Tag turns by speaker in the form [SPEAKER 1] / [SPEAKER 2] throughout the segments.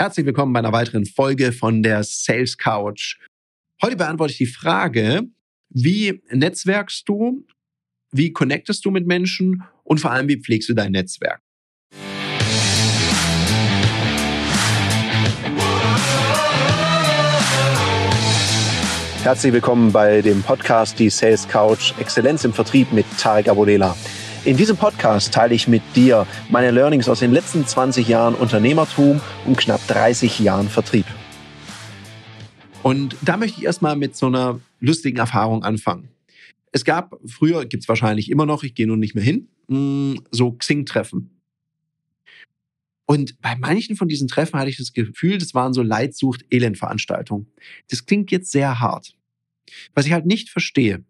[SPEAKER 1] Herzlich willkommen bei einer weiteren Folge von der Sales Couch. Heute beantworte ich die Frage, wie netzwerkst du, wie connectest du mit Menschen und vor allem, wie pflegst du dein Netzwerk? Herzlich willkommen bei dem Podcast Die Sales Couch Exzellenz im Vertrieb mit Tarek Abodela. In diesem Podcast teile ich mit dir meine Learnings aus den letzten 20 Jahren Unternehmertum und knapp 30 Jahren Vertrieb. Und da möchte ich erstmal mit so einer lustigen Erfahrung anfangen. Es gab früher, gibt es wahrscheinlich immer noch, ich gehe nun nicht mehr hin, mm, so Xing-Treffen. Und bei manchen von diesen Treffen hatte ich das Gefühl, das waren so Leidsucht-Elend-Veranstaltungen. Das klingt jetzt sehr hart. Was ich halt nicht verstehe,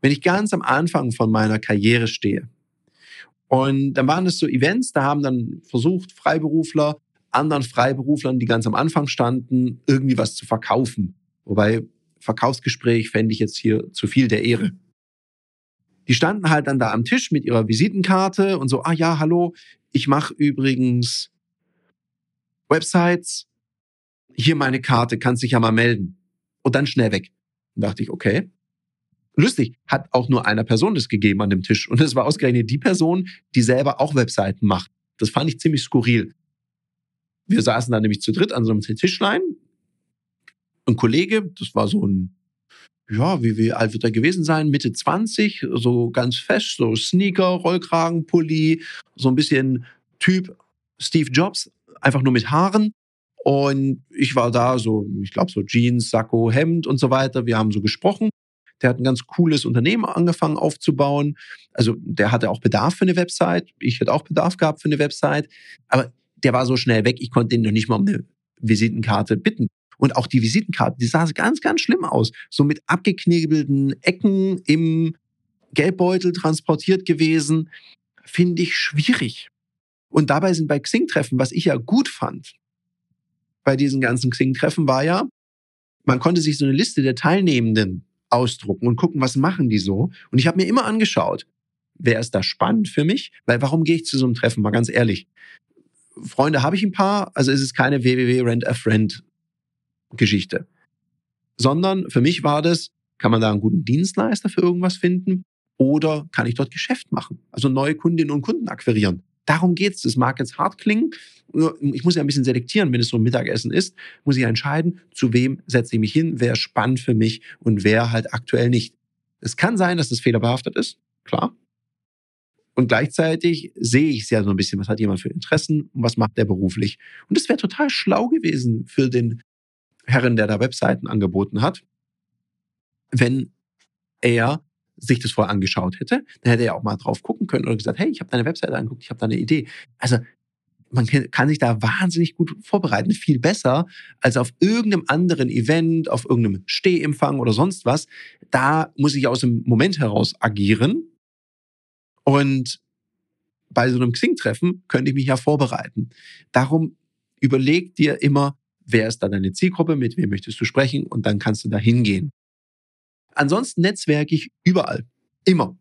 [SPEAKER 1] wenn ich ganz am Anfang von meiner Karriere stehe und dann waren es so Events, da haben dann versucht, Freiberufler, anderen Freiberuflern, die ganz am Anfang standen, irgendwie was zu verkaufen. Wobei Verkaufsgespräch fände ich jetzt hier zu viel der Ehre. Die standen halt dann da am Tisch mit ihrer Visitenkarte und so, ah ja, hallo, ich mache übrigens Websites, hier meine Karte, kannst dich ja mal melden. Und dann schnell weg. Dann dachte ich, okay, Lustig, hat auch nur einer Person das gegeben an dem Tisch. Und es war ausgerechnet die Person, die selber auch Webseiten macht. Das fand ich ziemlich skurril. Wir saßen da nämlich zu dritt an so einem Tischlein. Ein Kollege, das war so ein, ja, wie, wie alt wird er gewesen sein? Mitte 20, so ganz fest, so Sneaker, Rollkragenpulli, so ein bisschen Typ Steve Jobs, einfach nur mit Haaren. Und ich war da so, ich glaube, so Jeans, Sakko, Hemd und so weiter. Wir haben so gesprochen. Der hat ein ganz cooles Unternehmen angefangen aufzubauen. Also der hatte auch Bedarf für eine Website. Ich hätte auch Bedarf gehabt für eine Website. Aber der war so schnell weg, ich konnte ihn noch nicht mal um eine Visitenkarte bitten. Und auch die Visitenkarte, die sah ganz, ganz schlimm aus. So mit abgeknebelten Ecken im Geldbeutel transportiert gewesen. Finde ich schwierig. Und dabei sind bei Xing-Treffen, was ich ja gut fand, bei diesen ganzen Xing-Treffen war ja, man konnte sich so eine Liste der Teilnehmenden ausdrucken und gucken, was machen die so. Und ich habe mir immer angeschaut, wer ist da spannend für mich? Weil warum gehe ich zu so einem Treffen? Mal ganz ehrlich. Freunde habe ich ein paar, also es ist keine www.rent-a-friend-Geschichte. Sondern für mich war das, kann man da einen guten Dienstleister für irgendwas finden oder kann ich dort Geschäft machen? Also neue Kundinnen und Kunden akquirieren. Darum geht's. Das mag jetzt hart klingen. Ich muss ja ein bisschen selektieren, wenn es so ein Mittagessen ist, muss ich entscheiden, zu wem setze ich mich hin, wer spannend für mich und wer halt aktuell nicht. Es kann sein, dass das fehlerbehaftet ist, klar. Und gleichzeitig sehe ich es ja so ein bisschen, was hat jemand für Interessen und was macht der beruflich. Und es wäre total schlau gewesen für den Herren, der da Webseiten angeboten hat, wenn er sich das vorher angeschaut hätte, dann hätte er auch mal drauf gucken können oder gesagt, hey, ich habe deine Webseite angeguckt, ich habe da eine Idee. Also man kann sich da wahnsinnig gut vorbereiten, viel besser als auf irgendeinem anderen Event, auf irgendeinem Stehempfang oder sonst was. Da muss ich aus dem Moment heraus agieren und bei so einem Xing-Treffen könnte ich mich ja vorbereiten. Darum überleg dir immer, wer ist da deine Zielgruppe, mit wem möchtest du sprechen und dann kannst du da hingehen. Ansonsten netzwerke ich überall. Immer.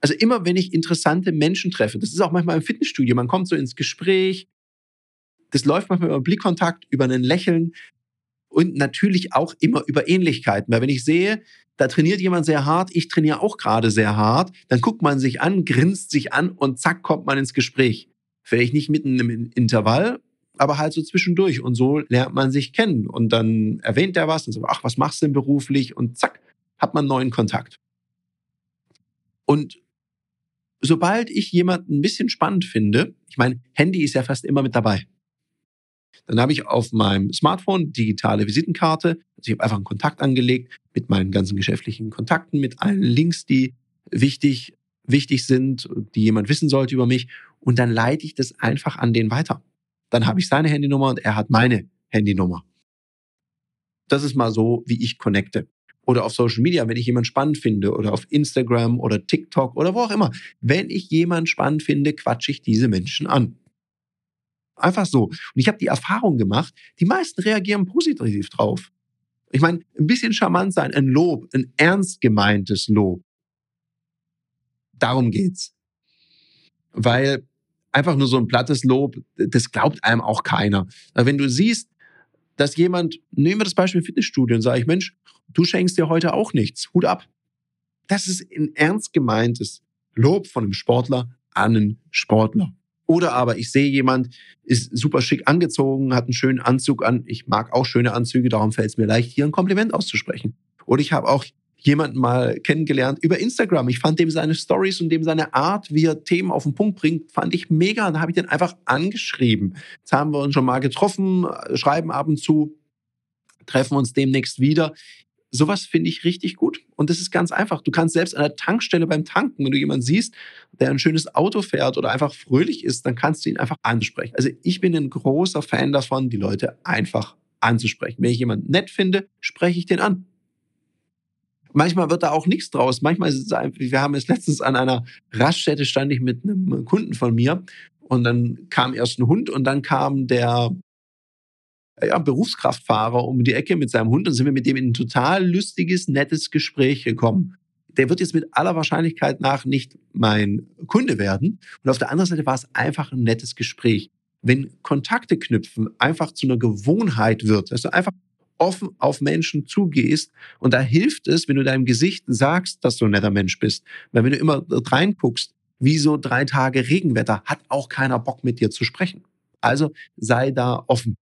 [SPEAKER 1] Also immer, wenn ich interessante Menschen treffe, das ist auch manchmal im Fitnessstudio, man kommt so ins Gespräch, das läuft manchmal über Blickkontakt, über ein Lächeln und natürlich auch immer über Ähnlichkeiten. Weil wenn ich sehe, da trainiert jemand sehr hart, ich trainiere auch gerade sehr hart, dann guckt man sich an, grinst sich an und zack kommt man ins Gespräch. Vielleicht nicht mitten im Intervall, aber halt so zwischendurch. Und so lernt man sich kennen. Und dann erwähnt er was und so, ach, was machst du denn beruflich? Und zack, hat man neuen Kontakt. Und sobald ich jemanden ein bisschen spannend finde, ich meine, Handy ist ja fast immer mit dabei. Dann habe ich auf meinem Smartphone digitale Visitenkarte. Also ich habe einfach einen Kontakt angelegt mit meinen ganzen geschäftlichen Kontakten, mit allen Links, die wichtig, wichtig sind, die jemand wissen sollte über mich. Und dann leite ich das einfach an den weiter. Dann habe ich seine Handynummer und er hat meine Handynummer. Das ist mal so, wie ich connecte oder auf Social Media, wenn ich jemanden spannend finde oder auf Instagram oder TikTok oder wo auch immer. Wenn ich jemanden spannend finde, quatsche ich diese Menschen an. Einfach so. Und ich habe die Erfahrung gemacht, die meisten reagieren positiv drauf. Ich meine, ein bisschen charmant sein, ein Lob, ein ernst gemeintes Lob. Darum geht's. Weil einfach nur so ein plattes Lob, das glaubt einem auch keiner. Wenn du siehst, dass jemand, nehmen wir das Beispiel Fitnessstudio und sage ich, Mensch, du schenkst dir heute auch nichts, Hut ab. Das ist ein ernst gemeintes Lob von einem Sportler an einen Sportler. Oder aber ich sehe jemand, ist super schick angezogen, hat einen schönen Anzug an. Ich mag auch schöne Anzüge, darum fällt es mir leicht, hier ein Kompliment auszusprechen. Oder ich habe auch jemanden mal kennengelernt über Instagram. Ich fand dem seine Stories und dem seine Art, wie er Themen auf den Punkt bringt, fand ich mega. Da habe ich den einfach angeschrieben. Jetzt haben wir uns schon mal getroffen, schreiben ab und zu, treffen uns demnächst wieder. Sowas finde ich richtig gut. Und das ist ganz einfach. Du kannst selbst an der Tankstelle beim Tanken, wenn du jemanden siehst, der ein schönes Auto fährt oder einfach fröhlich ist, dann kannst du ihn einfach ansprechen. Also ich bin ein großer Fan davon, die Leute einfach anzusprechen. Wenn ich jemanden nett finde, spreche ich den an. Manchmal wird da auch nichts draus. Manchmal ist es einfach, wir haben es letztens an einer Raststätte stand ich mit einem Kunden von mir und dann kam erst ein Hund und dann kam der ja, Berufskraftfahrer um die Ecke mit seinem Hund und sind wir mit dem in ein total lustiges, nettes Gespräch gekommen. Der wird jetzt mit aller Wahrscheinlichkeit nach nicht mein Kunde werden. Und auf der anderen Seite war es einfach ein nettes Gespräch. Wenn Kontakte knüpfen einfach zu einer Gewohnheit wird, dass du einfach offen auf Menschen zugehst und da hilft es, wenn du deinem Gesicht sagst, dass du ein netter Mensch bist. Weil wenn du immer reinguckst, wie so drei Tage Regenwetter, hat auch keiner Bock mit dir zu sprechen. Also sei da offen.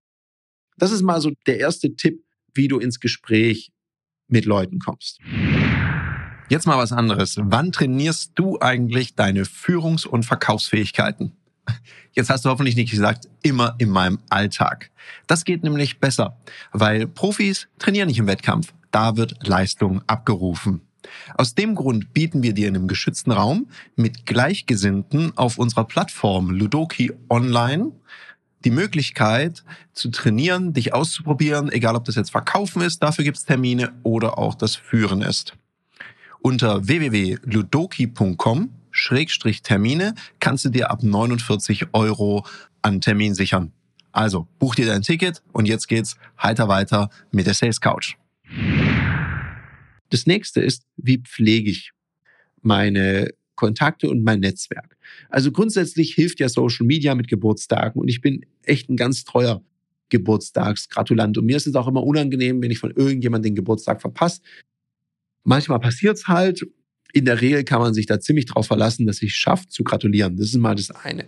[SPEAKER 1] Das ist mal so der erste Tipp, wie du ins Gespräch mit Leuten kommst.
[SPEAKER 2] Jetzt mal was anderes. Wann trainierst du eigentlich deine Führungs- und Verkaufsfähigkeiten? Jetzt hast du hoffentlich nicht gesagt, immer in meinem Alltag. Das geht nämlich besser, weil Profis trainieren nicht im Wettkampf. Da wird Leistung abgerufen. Aus dem Grund bieten wir dir in einem geschützten Raum mit Gleichgesinnten auf unserer Plattform Ludoki Online die Möglichkeit zu trainieren, dich auszuprobieren, egal ob das jetzt Verkaufen ist, dafür gibt's Termine oder auch das Führen ist. Unter www.ludoki.com Schrägstrich Termine kannst du dir ab 49 Euro an Termin sichern. Also buch dir dein Ticket und jetzt geht's heiter weiter mit der Sales Couch.
[SPEAKER 1] Das nächste ist, wie pflege ich meine Kontakte und mein Netzwerk. Also grundsätzlich hilft ja Social Media mit Geburtstagen und ich bin echt ein ganz treuer Geburtstagsgratulant. Und mir ist es auch immer unangenehm, wenn ich von irgendjemandem den Geburtstag verpasse. Manchmal passiert es halt. In der Regel kann man sich da ziemlich drauf verlassen, dass ich schafft zu gratulieren. Das ist mal das eine.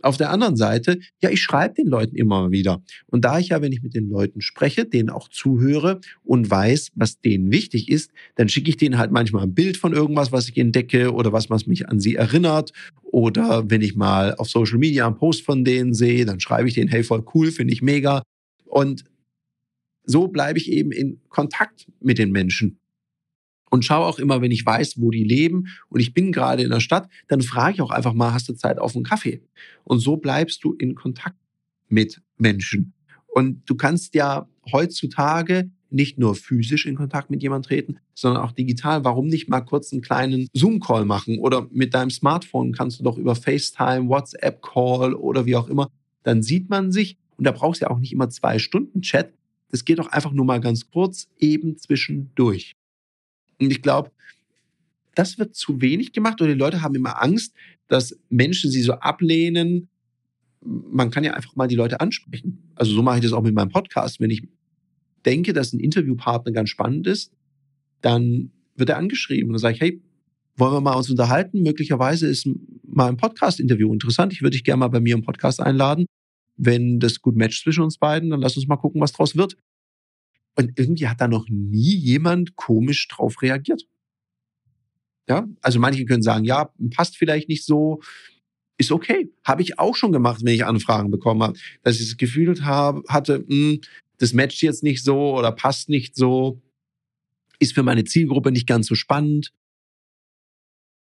[SPEAKER 1] Auf der anderen Seite, ja, ich schreibe den Leuten immer wieder. Und da ich ja, wenn ich mit den Leuten spreche, denen auch zuhöre und weiß, was denen wichtig ist, dann schicke ich denen halt manchmal ein Bild von irgendwas, was ich entdecke oder was, was mich an sie erinnert. Oder wenn ich mal auf Social Media einen Post von denen sehe, dann schreibe ich denen, hey, voll cool, finde ich mega. Und so bleibe ich eben in Kontakt mit den Menschen und schaue auch immer, wenn ich weiß, wo die leben und ich bin gerade in der Stadt, dann frage ich auch einfach mal, hast du Zeit auf einen Kaffee? Und so bleibst du in Kontakt mit Menschen. Und du kannst ja heutzutage nicht nur physisch in Kontakt mit jemandem treten, sondern auch digital. Warum nicht mal kurz einen kleinen Zoom-Call machen? Oder mit deinem Smartphone kannst du doch über FaceTime, WhatsApp-Call oder wie auch immer. Dann sieht man sich und da brauchst du ja auch nicht immer zwei Stunden Chat. Das geht doch einfach nur mal ganz kurz eben zwischendurch. Und ich glaube, das wird zu wenig gemacht oder die Leute haben immer Angst, dass Menschen sie so ablehnen. Man kann ja einfach mal die Leute ansprechen. Also so mache ich das auch mit meinem Podcast. Wenn ich denke, dass ein Interviewpartner ganz spannend ist, dann wird er angeschrieben und dann sage ich, hey, wollen wir mal uns unterhalten? Möglicherweise ist mal ein Podcast-Interview interessant. Ich würde dich gerne mal bei mir im Podcast einladen. Wenn das gut matcht zwischen uns beiden, dann lass uns mal gucken, was draus wird. Und irgendwie hat da noch nie jemand komisch drauf reagiert. Ja, also manche können sagen, ja, passt vielleicht nicht so, ist okay. Habe ich auch schon gemacht, wenn ich Anfragen bekommen habe, dass ich das Gefühl habe, hatte, mh, hm, das matcht jetzt nicht so oder passt nicht so, ist für meine Zielgruppe nicht ganz so spannend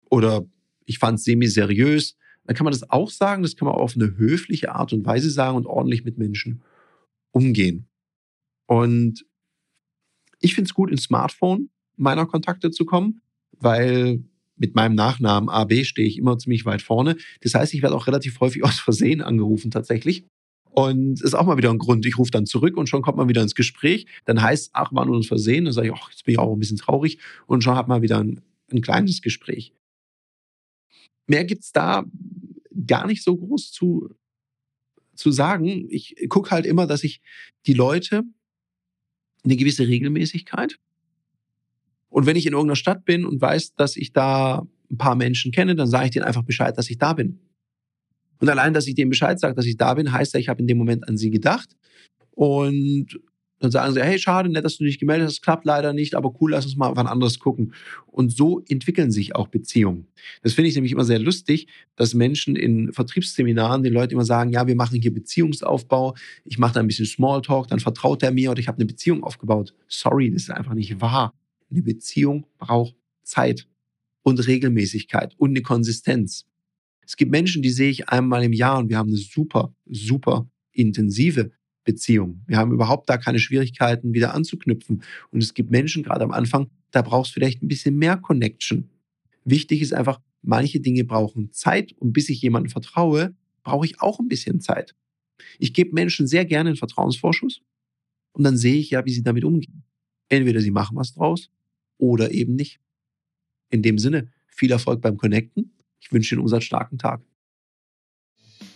[SPEAKER 1] oder ich fand es semi-seriös. Dann kann man das auch sagen, das kann man auf eine höfliche Art und Weise sagen und ordentlich mit Menschen umgehen. Und ich finde es gut, ins Smartphone meiner Kontakte zu kommen, weil mit meinem Nachnamen AB stehe ich immer ziemlich weit vorne. Das heißt, ich werde auch relativ häufig aus Versehen angerufen tatsächlich. Und ist auch mal wieder ein Grund. Ich rufe dann zurück und schon kommt man wieder ins Gespräch. Dann heißt es, ach, war nur ein Versehen. Dann sage ich, ach, jetzt bin ich auch ein bisschen traurig. Und schon hat man wieder ein, ein kleines Gespräch. Mehr gibt's da gar nicht so groß zu, zu sagen. Ich gucke halt immer, dass ich die Leute eine gewisse Regelmäßigkeit und wenn ich in irgendeiner Stadt bin und weiß, dass ich da ein paar Menschen kenne, dann sage ich denen einfach Bescheid, dass ich da bin. Und allein, dass ich denen Bescheid sage, dass ich da bin, heißt ja, ich habe in dem Moment an sie gedacht. Und dann sagen sie, hey, schade, nett, dass du dich gemeldet hast, klappt leider nicht, aber cool, lass uns mal wann anderes gucken. Und so entwickeln sich auch Beziehungen. Das finde ich nämlich immer sehr lustig, dass Menschen in Vertriebsseminaren den Leuten immer sagen, ja, wir machen hier Beziehungsaufbau, ich mache da ein bisschen Smalltalk, dann vertraut er mir oder ich habe eine Beziehung aufgebaut. Sorry, das ist einfach nicht wahr. Eine Beziehung braucht Zeit und Regelmäßigkeit und eine Konsistenz. Es gibt Menschen, die sehe ich einmal im Jahr und wir haben eine super, super intensive Beziehung. Wir haben überhaupt da keine Schwierigkeiten, wieder anzuknüpfen. Und es gibt Menschen, gerade am Anfang, da brauchst du vielleicht ein bisschen mehr Connection. Wichtig ist einfach, manche Dinge brauchen Zeit und bis ich jemandem vertraue, brauche ich auch ein bisschen Zeit. Ich gebe Menschen sehr gerne einen Vertrauensvorschuss und dann sehe ich ja, wie sie damit umgehen. Entweder sie machen was draus oder eben nicht. In dem Sinne, viel Erfolg beim Connecten. Ich wünsche Ihnen einen umsatzstarken Tag.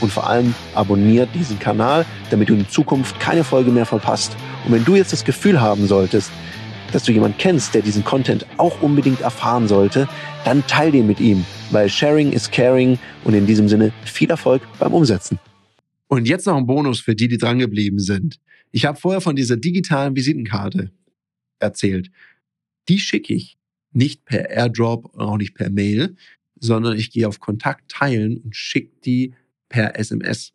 [SPEAKER 1] und vor allem abonniert diesen Kanal, damit du in Zukunft keine Folge mehr verpasst. Und wenn du jetzt das Gefühl haben solltest, dass du jemanden kennst, der diesen Content auch unbedingt erfahren sollte, dann teil den mit ihm, weil Sharing is Caring und in diesem Sinne viel Erfolg beim Umsetzen. Und jetzt noch ein Bonus für die, die drangeblieben sind. Ich habe vorher von dieser digitalen Visitenkarte erzählt. Die schicke ich nicht per Airdrop und auch nicht per Mail, sondern ich gehe auf Kontakt teilen und schicke die per SMS.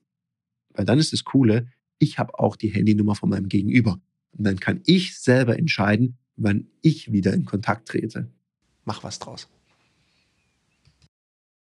[SPEAKER 1] Weil dann ist das Coole, ich habe auch die Handynummer von meinem Gegenüber. Und dann kann ich selber entscheiden, wann ich wieder in Kontakt trete. Mach was draus.